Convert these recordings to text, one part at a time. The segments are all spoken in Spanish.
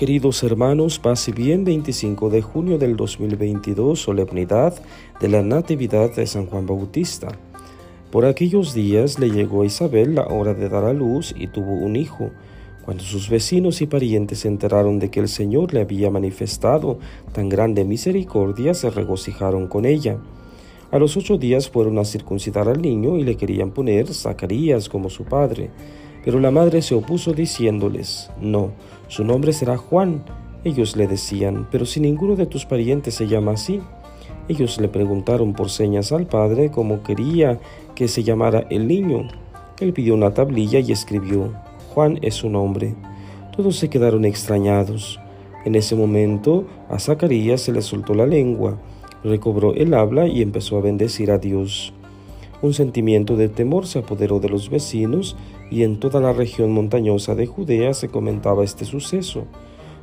Queridos hermanos, paz y bien, 25 de junio del 2022, solemnidad de la Natividad de San Juan Bautista. Por aquellos días le llegó a Isabel la hora de dar a luz y tuvo un hijo. Cuando sus vecinos y parientes se enteraron de que el Señor le había manifestado tan grande misericordia, se regocijaron con ella. A los ocho días fueron a circuncidar al niño y le querían poner Zacarías como su padre. Pero la madre se opuso diciéndoles, No, su nombre será Juan. Ellos le decían, Pero si ninguno de tus parientes se llama así. Ellos le preguntaron por señas al padre cómo quería que se llamara el niño. Él pidió una tablilla y escribió, Juan es su nombre. Todos se quedaron extrañados. En ese momento a Zacarías se le soltó la lengua, recobró el habla y empezó a bendecir a Dios. Un sentimiento de temor se apoderó de los vecinos y en toda la región montañosa de Judea se comentaba este suceso.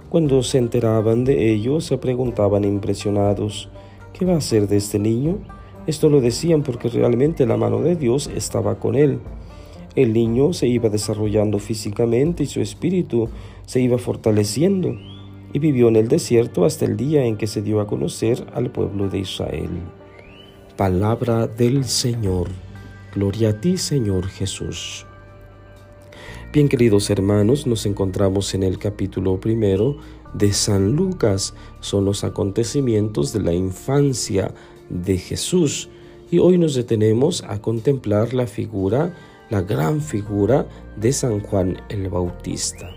Cuando se enteraban de ello, se preguntaban impresionados, ¿qué va a hacer de este niño? Esto lo decían porque realmente la mano de Dios estaba con él. El niño se iba desarrollando físicamente y su espíritu se iba fortaleciendo y vivió en el desierto hasta el día en que se dio a conocer al pueblo de Israel. Palabra del Señor. Gloria a ti, Señor Jesús. Bien, queridos hermanos, nos encontramos en el capítulo primero de San Lucas. Son los acontecimientos de la infancia de Jesús. Y hoy nos detenemos a contemplar la figura, la gran figura de San Juan el Bautista.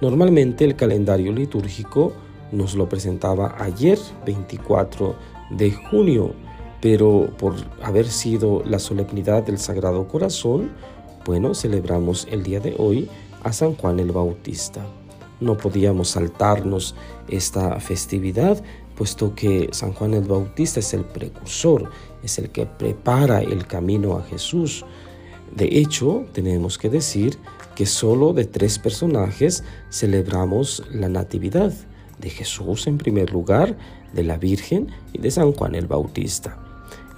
Normalmente el calendario litúrgico nos lo presentaba ayer, 24 de junio pero por haber sido la solemnidad del Sagrado Corazón, bueno, celebramos el día de hoy a San Juan el Bautista. No podíamos saltarnos esta festividad, puesto que San Juan el Bautista es el precursor, es el que prepara el camino a Jesús. De hecho, tenemos que decir que solo de tres personajes celebramos la Natividad, de Jesús en primer lugar, de la Virgen y de San Juan el Bautista.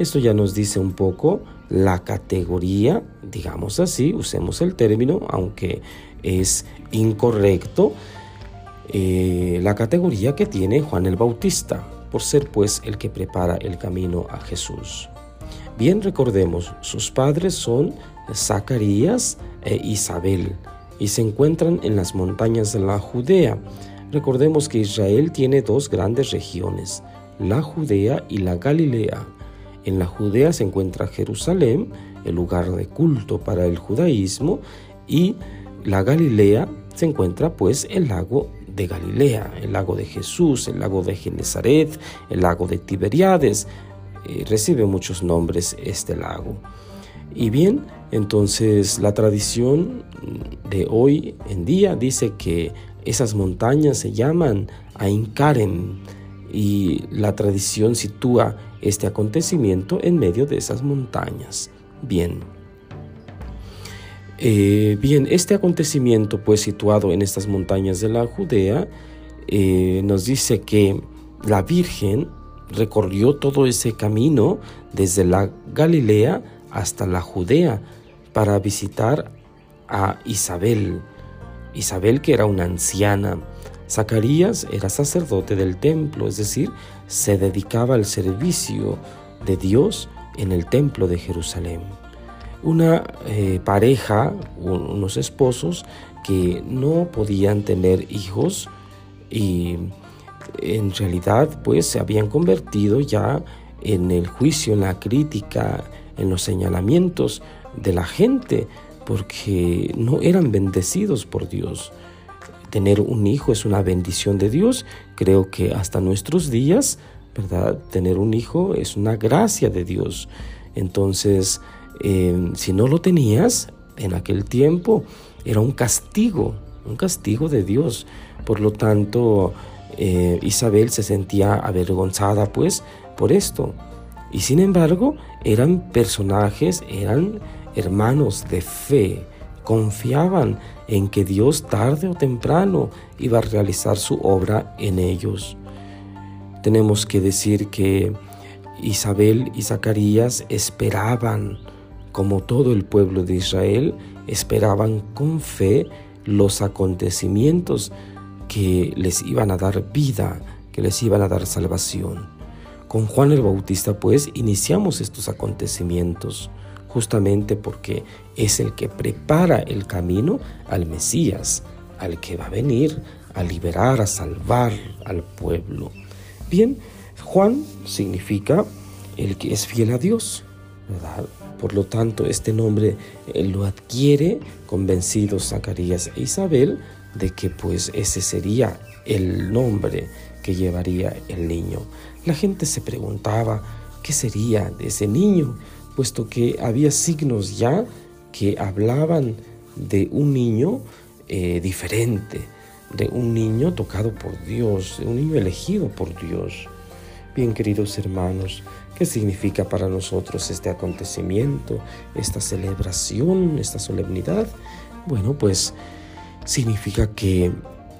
Esto ya nos dice un poco la categoría, digamos así, usemos el término, aunque es incorrecto, eh, la categoría que tiene Juan el Bautista, por ser pues el que prepara el camino a Jesús. Bien recordemos, sus padres son Zacarías e Isabel y se encuentran en las montañas de la Judea. Recordemos que Israel tiene dos grandes regiones, la Judea y la Galilea. En la Judea se encuentra Jerusalén, el lugar de culto para el judaísmo, y la Galilea se encuentra pues el lago de Galilea, el lago de Jesús, el lago de Genezaret, el lago de Tiberiades. Eh, recibe muchos nombres este lago. Y bien, entonces la tradición de hoy en día dice que esas montañas se llaman Ainkaren y la tradición sitúa este acontecimiento en medio de esas montañas. Bien. Eh, bien, este acontecimiento pues situado en estas montañas de la Judea eh, nos dice que la Virgen recorrió todo ese camino desde la Galilea hasta la Judea para visitar a Isabel. Isabel que era una anciana Zacarías era sacerdote del templo, es decir, se dedicaba al servicio de Dios en el templo de Jerusalén. Una eh, pareja, unos esposos que no podían tener hijos y en realidad pues se habían convertido ya en el juicio, en la crítica, en los señalamientos de la gente porque no eran bendecidos por Dios tener un hijo es una bendición de Dios. Creo que hasta nuestros días, ¿verdad? Tener un hijo es una gracia de Dios. Entonces, em, si no lo tenías en aquel tiempo, era un castigo, un castigo de Dios. Por lo tanto, eh, Isabel se sentía avergonzada pues por esto. Y sin embargo, eran personajes, eran hermanos de fe, confiaban en que Dios tarde o temprano iba a realizar su obra en ellos. Tenemos que decir que Isabel y Zacarías esperaban, como todo el pueblo de Israel, esperaban con fe los acontecimientos que les iban a dar vida, que les iban a dar salvación. Con Juan el Bautista pues iniciamos estos acontecimientos justamente porque es el que prepara el camino al Mesías, al que va a venir a liberar, a salvar al pueblo. Bien, Juan significa el que es fiel a Dios, ¿verdad? Por lo tanto, este nombre lo adquiere convencidos Zacarías e Isabel de que pues ese sería el nombre que llevaría el niño. La gente se preguntaba qué sería de ese niño, puesto que había signos ya que hablaban de un niño eh, diferente, de un niño tocado por Dios, de un niño elegido por Dios. Bien, queridos hermanos, ¿qué significa para nosotros este acontecimiento, esta celebración, esta solemnidad? Bueno, pues significa que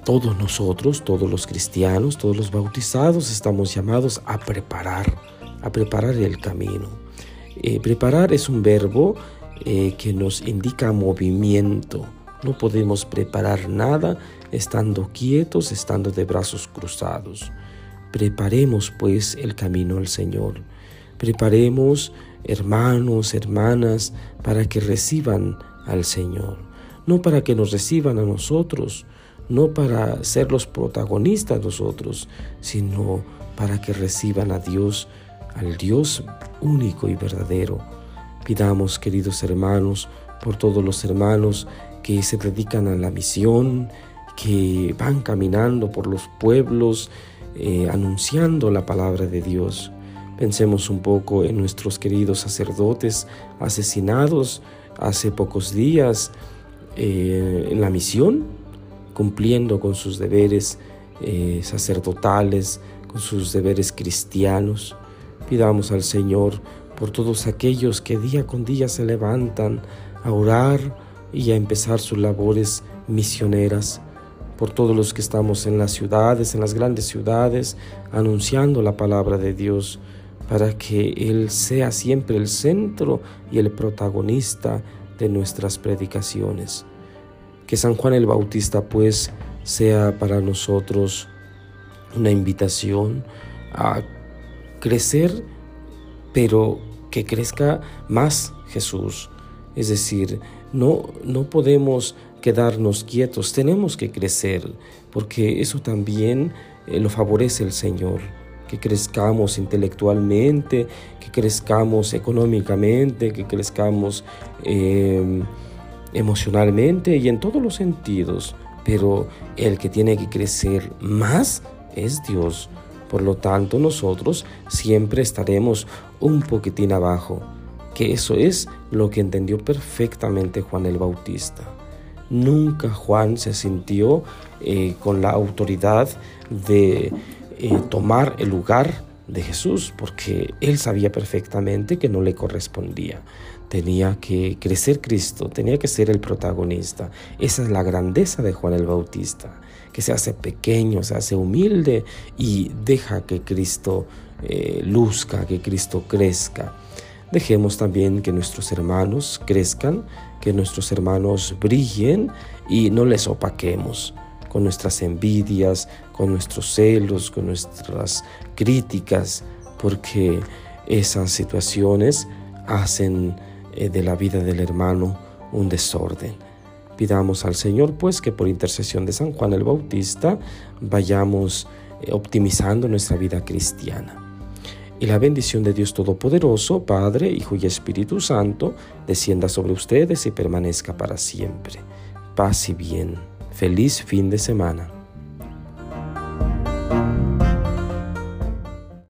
todos nosotros, todos los cristianos, todos los bautizados, estamos llamados a preparar, a preparar el camino. Eh, preparar es un verbo eh, que nos indica movimiento. No podemos preparar nada estando quietos, estando de brazos cruzados. Preparemos pues el camino al Señor. Preparemos hermanos, hermanas, para que reciban al Señor. No para que nos reciban a nosotros, no para ser los protagonistas nosotros, sino para que reciban a Dios, al Dios único y verdadero. Pidamos, queridos hermanos, por todos los hermanos que se dedican a la misión, que van caminando por los pueblos, eh, anunciando la palabra de Dios. Pensemos un poco en nuestros queridos sacerdotes asesinados hace pocos días eh, en la misión, cumpliendo con sus deberes eh, sacerdotales, con sus deberes cristianos. Pidamos al Señor por todos aquellos que día con día se levantan a orar y a empezar sus labores misioneras, por todos los que estamos en las ciudades, en las grandes ciudades, anunciando la palabra de Dios, para que Él sea siempre el centro y el protagonista de nuestras predicaciones. Que San Juan el Bautista pues sea para nosotros una invitación a crecer, pero que crezca más Jesús. Es decir, no, no podemos quedarnos quietos, tenemos que crecer, porque eso también eh, lo favorece el Señor. Que crezcamos intelectualmente, que crezcamos económicamente, que crezcamos em, emocionalmente y en todos los sentidos. Pero el que tiene que crecer más es Dios. Por lo tanto, nosotros siempre estaremos un poquitín abajo, que eso es lo que entendió perfectamente Juan el Bautista. Nunca Juan se sintió eh, con la autoridad de eh, tomar el lugar de Jesús, porque él sabía perfectamente que no le correspondía. Tenía que crecer Cristo, tenía que ser el protagonista. Esa es la grandeza de Juan el Bautista que se hace pequeño, se hace humilde y deja que Cristo eh, luzca, que Cristo crezca. Dejemos también que nuestros hermanos crezcan, que nuestros hermanos brillen y no les opaquemos con nuestras envidias, con nuestros celos, con nuestras críticas, porque esas situaciones hacen de la vida del hermano un desorden. Pidamos al Señor pues que por intercesión de San Juan el Bautista vayamos eh, optimizando nuestra vida cristiana. Y la bendición de Dios Todopoderoso, Padre, Hijo y Espíritu Santo, descienda sobre ustedes y permanezca para siempre. Paz y bien. Feliz fin de semana.